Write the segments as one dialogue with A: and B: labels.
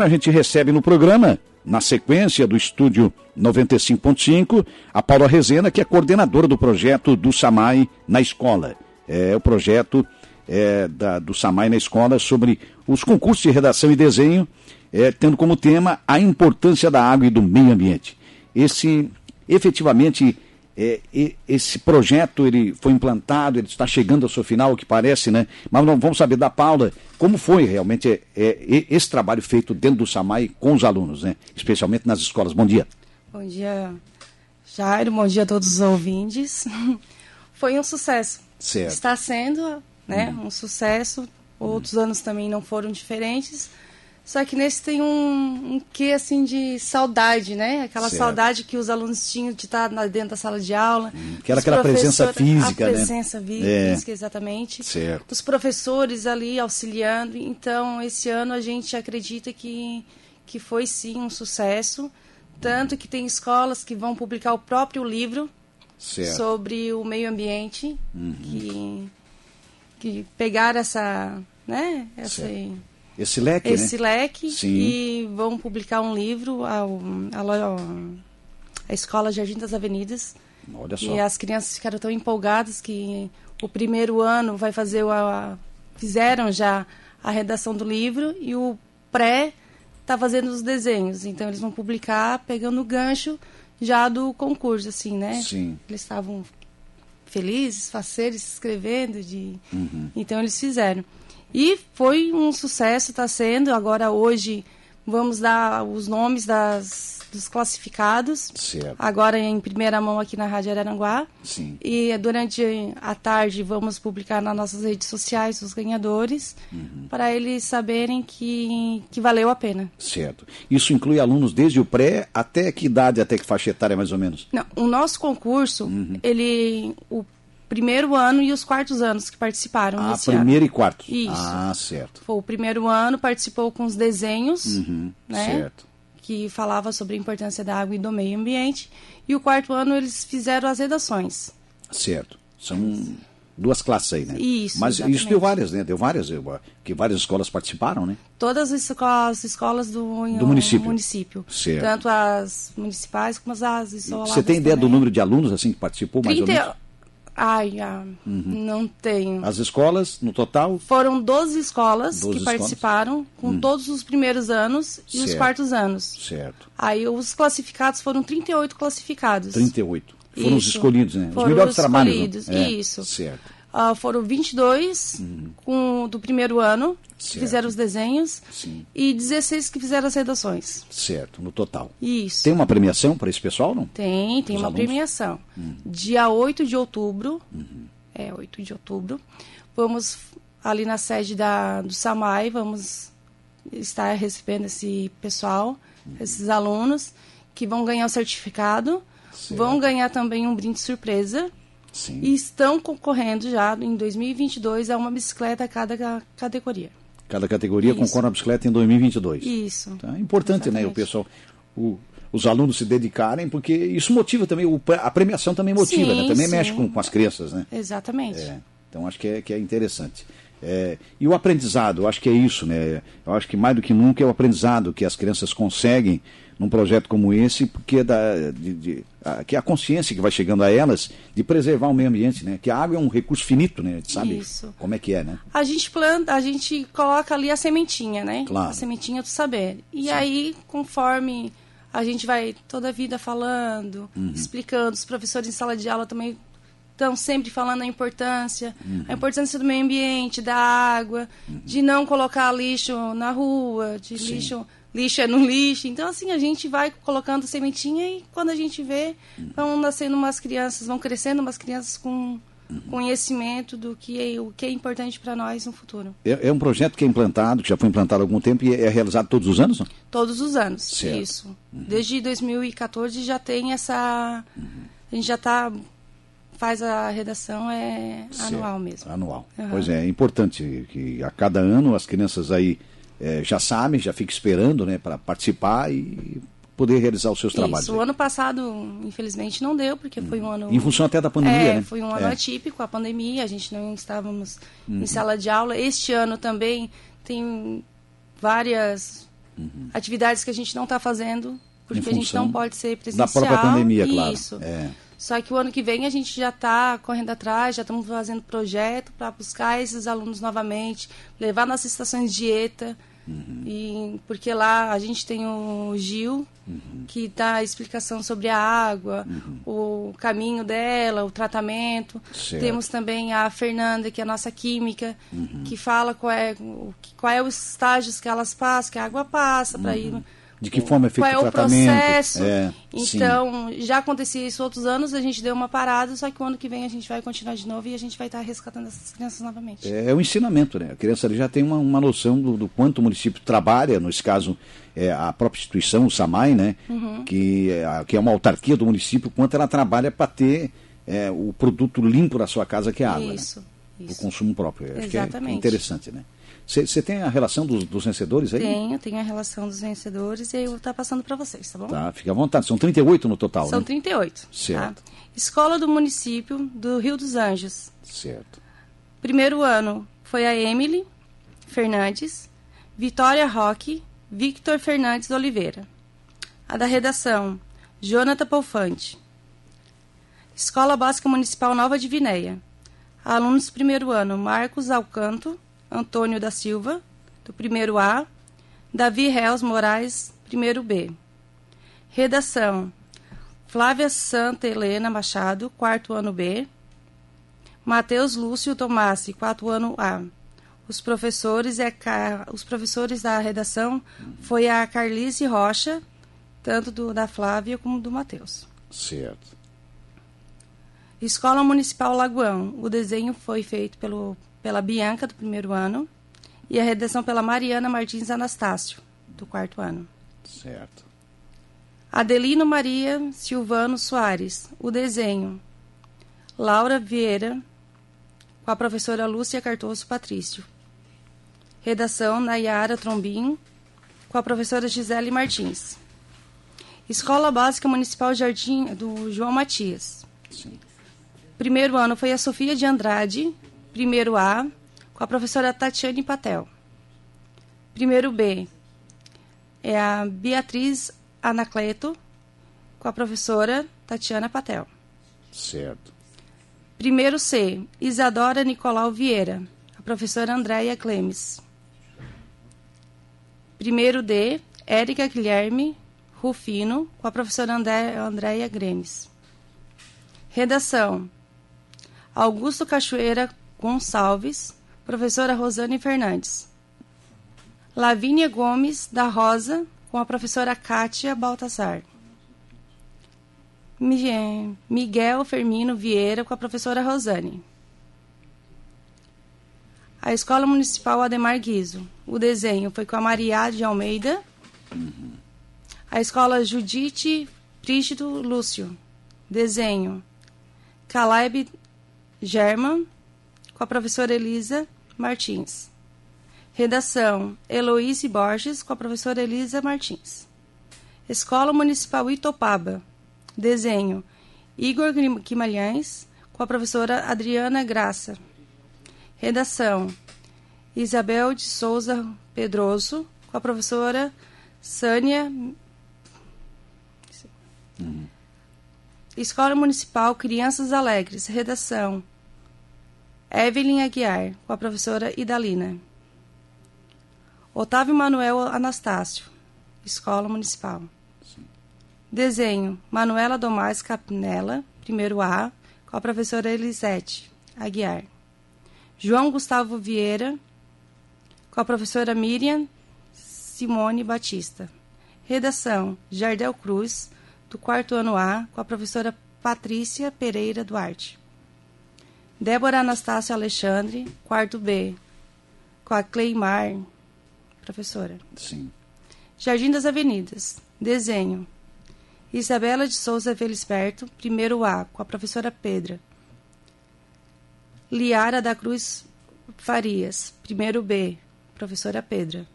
A: A gente recebe no programa, na sequência do estúdio 95.5, a Paula Rezena, que é coordenadora do projeto do SAMAI na escola. É o projeto é, da, do SAMAI na escola sobre os concursos de redação e desenho, é, tendo como tema a importância da água e do meio ambiente. Esse, efetivamente, é, esse projeto ele foi implantado, ele está chegando ao seu final, o que parece, né? Mas não vamos saber da Paula como foi realmente é, é, esse trabalho feito dentro do SAMAI com os alunos, né? Especialmente nas escolas. Bom dia.
B: Bom dia, Jairo. Bom dia a todos os ouvintes. foi um sucesso.
A: Certo.
B: Está sendo, né? Hum. Um sucesso. Outros hum. anos também não foram diferentes só que nesse tem um, um quê, assim, de saudade, né? Aquela certo. saudade que os alunos tinham de estar dentro da sala de aula.
A: Hum, que era aquela presença física,
B: a
A: né?
B: presença é. física, exatamente.
A: Certo.
B: Os professores ali auxiliando. Então, esse ano a gente acredita que, que foi, sim, um sucesso. Tanto que tem escolas que vão publicar o próprio livro certo. sobre o meio ambiente. Uhum. Que, que pegaram essa... Né? Essa...
A: Esse leque,
B: Esse
A: né?
B: leque.
A: Sim.
B: E vão publicar um livro, a, a, a Escola Jardim das Avenidas.
A: Olha só.
B: E as crianças ficaram tão empolgadas que o primeiro ano vai fazer o. A, fizeram já a redação do livro e o pré está fazendo os desenhos. Então eles vão publicar pegando o gancho já do concurso, assim, né?
A: Sim.
B: Eles estavam felizes, faceiros, escrevendo. De... Uhum. Então eles fizeram. E foi um sucesso, está sendo. Agora, hoje, vamos dar os nomes das, dos classificados.
A: Certo.
B: Agora, em primeira mão, aqui na Rádio Araranguá.
A: Sim.
B: E durante a tarde, vamos publicar nas nossas redes sociais os ganhadores, uhum. para eles saberem que, que valeu a pena.
A: Certo. Isso inclui alunos desde o pré até que idade, até que faixa etária, mais ou menos?
B: Não, o nosso concurso, uhum. ele... O primeiro ano e os quartos anos que participaram
A: ah, primeiro ano. e quarto.
B: Isso.
A: Ah, certo.
B: Foi o primeiro ano, participou com os desenhos,
A: uhum,
B: né?
A: Certo.
B: Que falava sobre a importância da água e do meio ambiente. E o quarto ano eles fizeram as redações.
A: Certo. São duas classes aí, né?
B: Isso.
A: Mas
B: exatamente.
A: isso deu várias, né? Deu várias, que várias escolas participaram, né?
B: Todas as escolas, escolas do,
A: do município.
B: município.
A: Certo.
B: Tanto as municipais como as isoladas.
A: Você tem ideia
B: também.
A: do número de alunos assim que participou, 30, mais ou menos?
B: Ai, ah, uhum. não tenho.
A: As escolas, no total?
B: Foram 12 escolas 12
A: que
B: participaram, com hum. todos os primeiros anos e
A: certo.
B: os quartos anos.
A: Certo.
B: Aí os classificados foram 38 classificados.
A: 38. Foram
B: Isso.
A: os escolhidos, né?
B: Foram
A: os melhores
B: os
A: trabalhos.
B: Escolhidos.
A: Né? É.
B: Isso.
A: Certo.
B: Uh, foram 22 uhum. com, do primeiro ano
A: certo.
B: que fizeram os desenhos
A: Sim.
B: e 16 que fizeram as redações.
A: Certo, no total.
B: Isso.
A: Tem uma premiação para esse pessoal, não?
B: Tem, tem
A: Os
B: uma
A: alunos?
B: premiação.
A: Hum.
B: Dia 8 de outubro,
A: uhum.
B: é 8 de outubro, vamos ali na sede da, do SAMAI, vamos estar recebendo esse pessoal,
A: Uhum.
B: esses alunos, que vão ganhar o certificado,
A: Certo.
B: vão ganhar também um brinde surpresa
A: Sim.
B: e estão concorrendo já em 2022 a uma bicicleta a cada ca- categoria.
A: Cada categoria
B: Isso.
A: concorre a bicicleta em 2022.
B: Isso.
A: Tá? É importante, né, o
B: Exatamente.
A: pessoal, o- os alunos se dedicarem, porque isso motiva também, o- a premiação também motiva,
B: Sim,
A: né? Também
B: sim.
A: mexe com, com as crianças, né?
B: Exatamente.
A: É, então acho que é, que é interessante. É, e o aprendizado, acho que é isso, né? Eu acho que mais do que nunca é o aprendizado que as crianças conseguem num projeto como esse, porque é da, de, de- a, que é a consciência que vai chegando a elas de preservar o meio ambiente, né? Que a água é um recurso finito, né? A gente sabe
B: Isso.
A: como é que é, né?
B: A gente planta, a gente coloca ali a sementinha, né?
A: Claro.
B: A sementinha do saber. E aí, conforme a gente vai toda a vida falando,
A: Uhum.
B: explicando, os professores em sala de aula também estão sempre falando a importância,
A: Uhum.
B: a importância do meio ambiente, da água, de não colocar lixo na rua, de
A: Sim.
B: lixo lixo é no lixo. Então, assim, a gente vai colocando sementinha e quando a gente vê,
A: Uhum.
B: vão nascendo umas crianças, vão crescendo umas crianças com
A: Uhum.
B: conhecimento do que é, o que é importante para nós no futuro.
A: É, é um projeto que é implantado, que já foi implantado há algum tempo e é realizado todos os anos, não?
B: Todos os anos.
A: Certo. Uhum.
B: Isso. Desde 2014 já tem essa. A gente já está. Faz a redação é anual
A: Certo.
B: mesmo.
A: Anual.
B: Aham.
A: Pois é, é importante que a cada ano as crianças aí eh, já sabem, já ficam esperando, né, para participar e poder realizar os seus trabalhos.
B: Isso. O ano passado, infelizmente, não deu, porque foi um ano.
A: Em função até da pandemia,
B: é,
A: né?
B: Foi um ano
A: É.
B: atípico, a pandemia, a gente não estávamos
A: Uhum.
B: em sala de aula. Este ano também tem várias Uhum. Atividades que a gente não está fazendo porque a gente não pode ser presencial.
A: Da própria pandemia, claro.
B: Isso. É. Só que o ano que vem a gente já está correndo atrás, já estamos fazendo projeto para buscar esses alunos novamente, levar nas estações de dieta. Uhum. E, porque lá a gente tem o Gil, uhum. que dá a explicação sobre a água, uhum. o caminho dela, o tratamento. Certo. Temos também a Fernanda, que é a nossa química, uhum. que fala qual é, qual é os estágios que elas passam, que a água passa para ir
A: de que forma é feito
B: Qual é
A: o,
B: processo? É, então, sim. já acontecia isso outros anos, a gente deu uma parada, só que o ano que vem a gente vai continuar de novo e a gente vai estar resgatando essas crianças novamente.
A: É, é o ensinamento, né? A criança já tem uma, uma noção do, do, quanto o município trabalha, nesse caso, é, a própria instituição, o SAMAI, né? Uhum. Que, é, que é uma autarquia do município, quanto ela trabalha para ter é, o produto limpo da sua casa, que é a água.
B: Isso.
A: Né? Isso. O consumo próprio.
B: Acho Exatamente.
A: que é interessante, né? Você tem a relação dos, dos, vencedores aí?
B: Tenho, tenho a relação dos vencedores e eu vou estar passando para vocês, tá bom?
A: Tá, fica à vontade. São 38 no total,
B: São
A: né?
B: 38. Tá?
A: Certo.
B: Tá? Escola do município do Rio dos Anjos.
A: Certo.
B: Primeiro ano foi a Emily Fernandes, Vitória Roque, Victor Fernandes Oliveira. A da redação, Jonathan Polfante. Escola Básica Municipal Nova de Vinéia. Alunos primeiro ano, Marcos Alcanto, Antônio da Silva, do primeiro A, Davi Reus Moraes, primeiro B. Redação: Flávia Santa Helena Machado, quarto ano B. Matheus Lúcio Tomassi, quarto ano A. Os professores, é, os professores da redação foi a Carlice Rocha, tanto do, da Flávia como do Matheus.
A: Certo.
B: Escola Municipal Lagoão. O desenho foi feito pelo pela Bianca, do primeiro ano, e a redação pela Mariana Martins Anastácio, do quarto ano.
A: Certo.
B: Adelino Maria Silvano Soares, o desenho. Laura Vieira, com a professora Lúcia Cartoso Patrício. Redação Nayara Trombim, com a professora Gisele Martins. Escola Básica Municipal Jardim do João Matias. Sim. Primeiro ano foi a Sofia de Andrade, Primeiro A, com a professora Tatiane Patel. Primeiro B, é a Beatriz Anacleto, com a professora Tatiana Patel.
A: Certo.
B: Primeiro C, Isadora Nicolau Vieira, a professora Andréia Clemes. Primeiro D, Érica Guilherme Rufino, com a professora Andréia Gremes. Redação: Augusto Cachoeira Gonçalves, professora Rosane Fernandes. Lavínia Gomes da Rosa, com a professora Kátia Baltazar. Miguel Fermino Vieira, com a professora Rosane. A Escola Municipal Ademar Guizo. O desenho foi com a Maria de Almeida. A Escola Judite Prígido Lúcio. Desenho. Caleb German com a professora Elisa Martins. Redação: Heloíse Borges, com a professora Elisa Martins. Escola Municipal Itopaba. Desenho: Igor Guimarães, com a professora Adriana Graça. Redação: Isabel de Souza Pedroso, com a professora Sânia. Uhum. Escola Municipal Crianças Alegres. Redação: Evelyn Aguiar, com a professora Idalina. Otávio Manuel Anastácio, Escola Municipal. Sim. Desenho, Manuela Domais Capinella, primeiro A, com a professora Elisete Aguiar. João Gustavo Vieira, com a professora Miriam Simone Batista. Redação, Jardel Cruz, do quarto ano A, com a professora Patrícia Pereira Duarte. Débora Anastácio Alexandre, quarto B, com a Cleimar, professora.
A: Sim.
B: Jardim das Avenidas, desenho. Isabela de Souza Felisberto, primeiro A, com a professora Pedra. Liara da Cruz Farias, primeiro B, professora Pedra.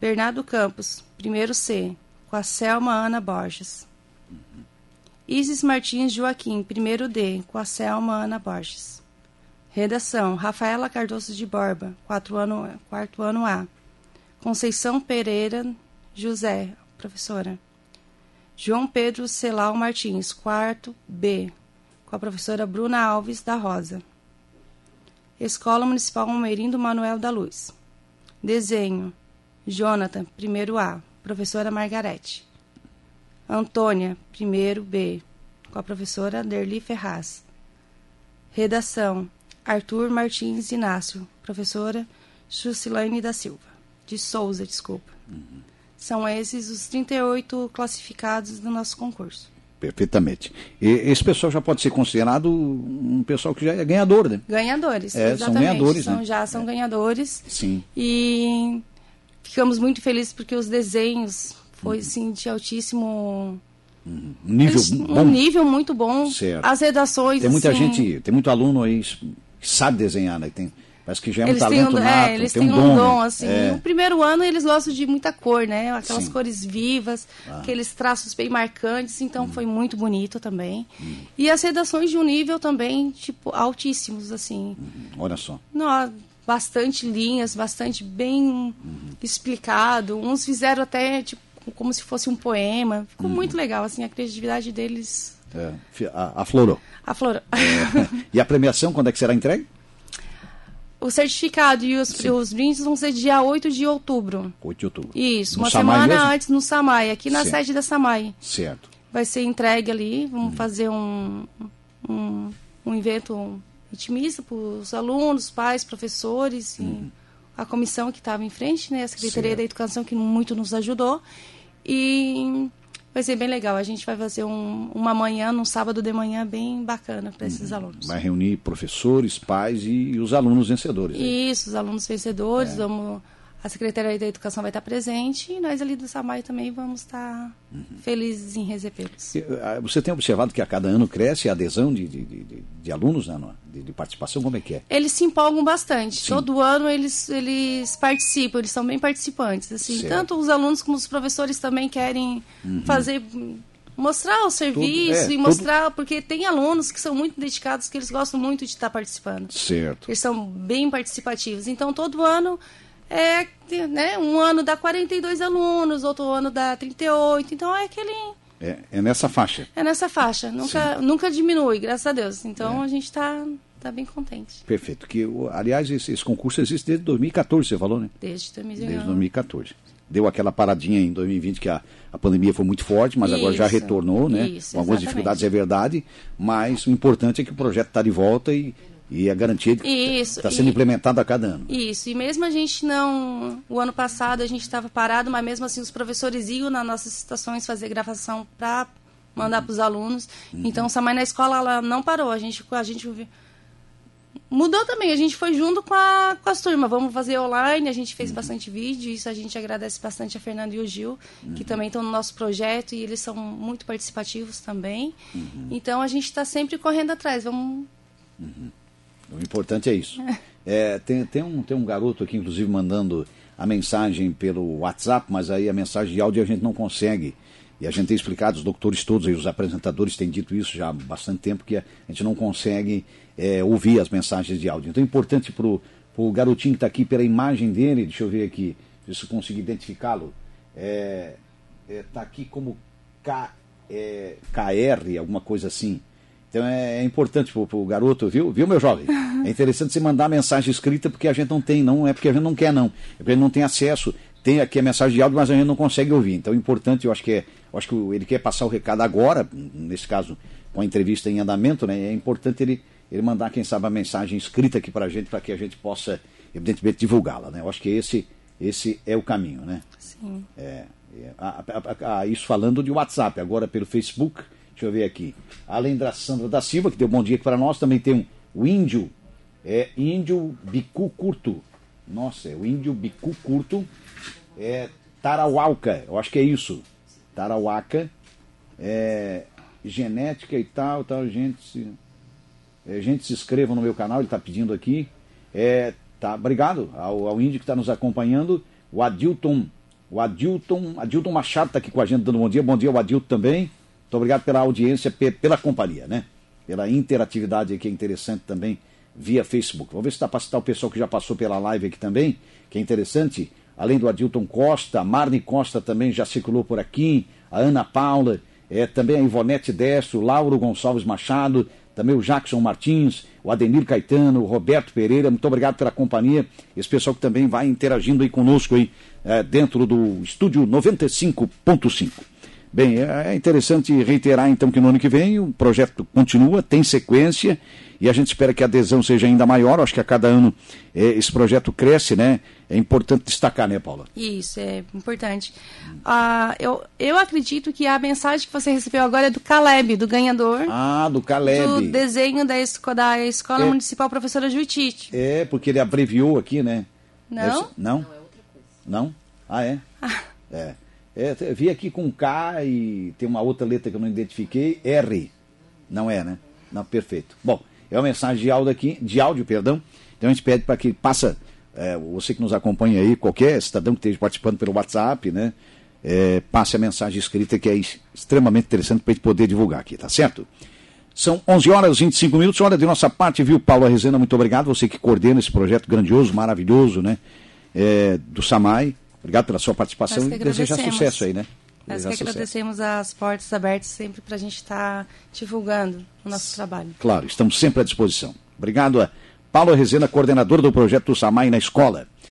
B: Bernardo Campos, primeiro C, com a Selma Ana Borges. Isis Martins Joaquim, primeiro D, com a Selma Ana Borges. Redação: Rafaela Cardoso de Borba, quarto ano, quarto ano A, Conceição Pereira José, professora. João Pedro Celal Martins, quarto B, com a professora Bruna Alves da Rosa. Escola Municipal Almerindo Manuel da Luz. Desenho: Jonathan, primeiro A, professora Margarete. Antônia, primeiro B, com a professora Derli Ferraz. Redação: Arthur Martins Inácio, professora Juscelane da Silva. De Souza, desculpa. Uhum. São esses os 38 classificados do nosso concurso.
A: Perfeitamente. E esse pessoal já pode ser considerado um pessoal que já é ganhador, né?
B: Ganhadores,
A: é,
B: exatamente.
A: São ganhadores,
B: são,
A: né?
B: Já são
A: é.
B: ganhadores.
A: Sim.
B: E ficamos muito felizes porque os desenhos foi, assim, de altíssimo...
A: Um nível
B: Eles,
A: bom.
B: Um nível muito bom.
A: Certo.
B: As redações,
A: Tem muita
B: assim,
A: gente, tem muito aluno aí que sabe desenhar, né? Tem, parece que já é um
B: eles têm
A: talento
B: um,
A: nato,
B: é, eles
A: tem
B: têm
A: um dom,
B: dom,
A: né?
B: assim.
A: É.
B: No primeiro ano eles gostam de muita cor, né? Aquelas
A: Sim.
B: cores vivas,
A: Ah.
B: aqueles traços bem marcantes, então
A: Hum.
B: foi muito bonito também. E as redações de um nível também, tipo, altíssimos, assim.
A: Olha só.
B: Nó- bastante linhas, bastante bem
A: Uhum.
B: explicado. Uns fizeram até, tipo, como se fosse um poema.
A: Uhum.
B: Ficou muito legal, assim, a criatividade deles
A: É, aflorou.
B: aflorou.
A: e a premiação, quando é que será entregue?
B: o certificado e os, os brindes vão ser dia 8 de outubro.
A: 8 de outubro.
B: Isso,
A: No
B: uma
A: Samai
B: semana
A: mesmo?
B: antes no Samai, aqui na
A: Sim.
B: sede da Samai.
A: Certo.
B: Vai ser entregue ali,
A: Uhum.
B: vamos fazer um, um, um evento intimista para os alunos, pais, professores e a comissão que estava em frente, né, a Secretaria
A: Uhum. Certo.
B: da Educação que muito nos ajudou. E vai ser bem legal. A gente vai fazer um, uma manhã, num sábado de manhã, bem bacana para esses alunos.
A: Uhum. Vai reunir professores, pais e, os alunos vencedores. né?
B: Isso, os alunos vencedores,
A: É.
B: vamos, a Secretaria da Educação vai estar presente e nós ali do Samai também vamos estar
A: Uhum.
B: felizes em recebê-los.
A: Ah, Você tem observado que a cada ano cresce a adesão de, de, de- de alunos, né, de, de participação? Como é que é?
B: Eles se empolgam bastante.
A: Sim.
B: Todo ano eles, eles participam, eles são bem participantes. Assim,
A: Certo.
B: tanto os alunos como os professores também querem fazer mostrar o serviço
A: é,
B: e
A: tudo-
B: mostrar porque tem alunos que são muito dedicados, que eles gostam muito de estar participando.
A: Certo.
B: Eles são bem participativos. Então, todo ano, é, né, um ano dá 42 alunos, outro ano dá 38. Então, é aquele...
A: É, é nessa faixa.
B: É nessa faixa. Nunca, nunca diminui, graças a Deus. Então,
A: É.
B: a gente está tá bem contente.
A: Perfeito. Que, aliás, esse, esse concurso existe desde 2014, você falou, né?
B: Desde 2019.
A: Desde 2014. Deu aquela paradinha em 2020 que a, a pandemia foi muito forte, mas agora já
B: Isso,
A: retornou, né?
B: isso,
A: Com algumas
B: exatamente.
A: dificuldades, é verdade, mas o importante é que o projeto está de volta e, e a garantia que
B: Isso,
A: está sendo implementado a cada ano.
B: Isso, e mesmo a gente não. O ano passado a gente estava parado, mas mesmo assim os professores iam nas nossas estações fazer gravação para mandar para os alunos. Então, o Samai na escola ela não parou. A gente, a gente mudou também. A gente foi junto com, a, com as turmas. Vamos fazer online. A gente fez bastante vídeo. Isso a gente agradece bastante a Fernanda e o Gil, que também estão no nosso projeto e eles são muito participativos também. Então, a gente está sempre correndo atrás. Vamos
A: O importante é isso. É, tem, tem, um, tem um garoto aqui, inclusive, mandando a mensagem pelo WhatsApp, mas aí a mensagem de áudio a gente não consegue. E a gente tem explicado, os doutores todos e os apresentadores têm dito isso já há bastante tempo, que a gente não consegue é, ouvir as mensagens de áudio. Então é importante para o garotinho que está aqui pela imagem dele, deixa eu ver aqui, se eu conseguir identificá-lo, está é, é, tá aqui como K, é, KR, alguma coisa assim. Então é, é importante pro, pro garoto, viu? Viu, meu jovem? É interessante você mandar mensagem escrita porque a gente não tem, não é porque a gente não quer, não. É porque a gente não tem acesso. Tem aqui a mensagem de áudio, mas a gente não consegue ouvir. Então é importante, eu acho que é. Eu acho que ele quer passar o recado agora, nesse caso, com a entrevista em andamento, né? É importante ele, ele mandar, quem sabe, a mensagem escrita aqui pra gente, para que a gente possa, evidentemente, divulgá-la, né? Eu acho que esse, esse é o caminho, né?
B: Sim.
A: É, é, a- a- a- isso falando de WhatsApp, agora pelo Facebook, deixa eu ver aqui. Além da Sandra da Silva, que deu bom dia aqui para nós, também tem um, o índio, é índio bicu curto. Nossa, é o índio bicu curto, é Tarauaca, eu acho que é isso. Tarauaca, é, genética e tal, tal, gente se, é, gente se inscreva no meu canal, ele está pedindo aqui. É, tá, obrigado ao, ao índio que está nos acompanhando, o Adilton, o Adilton, Adilton Machado está aqui com a gente dando bom dia, bom dia ao Adilton também. Muito obrigado pela audiência, pe- pela companhia, né? Pela interatividade que é interessante também via Facebook. Vamos ver se dá para citar o pessoal que já passou pela live aqui também, que é interessante. além do Adilton Costa, a Marne Costa também já circulou por aqui, a Ana Paula, é, também a Ivonete Destro, Lauro Gonçalves Machado, também o Jackson Martins, o Ademir Caetano, o Roberto Pereira, muito obrigado pela companhia, esse pessoal que também vai interagindo aí conosco aí, é, dentro do estúdio 95.5. Bem, é, é interessante reiterar então que no ano que vem o projeto continua, tem sequência e a gente espera que a adesão seja ainda maior. Acho que a cada ano é, esse projeto cresce, né? É importante destacar, né, Paula?
B: Isso, é importante. Ah, eu, eu acredito que a mensagem que você recebeu agora é do Caleb, do ganhador.
A: Ah, do Caleb.
B: Do desenho da, esco, da Escola é, Municipal Professora Juitite.
A: É, porque ele abreviou aqui, né?
B: Não? Essa,
A: não? Não, é outra coisa. Não? Ah, é? Ah. É. é. Vi aqui com K e tem uma outra letra que eu não identifiquei, R. Não é, né? Não, perfeito. Bom, é uma mensagem de áudio aqui, de áudio, perdão. Então a gente pede para que passa, é, você que nos acompanha aí, qualquer cidadão que esteja participando pelo WhatsApp, né? É, passe a mensagem escrita que é extremamente interessante para a gente poder divulgar aqui, tá certo? São 11 horas e 25 minutos, hora de nossa parte, viu, Paulo Arrezena? Muito obrigado, você que coordena esse projeto grandioso, maravilhoso, né? É, do SAMAI. Obrigado pela sua participação e desejar sucesso aí, né?
B: Nós que agradecemos as portas abertas sempre para a gente estar tá divulgando o nosso trabalho.
A: Claro, estamos sempre à disposição. Obrigado a Paulo Rezena, coordenador do projeto Samai na escola.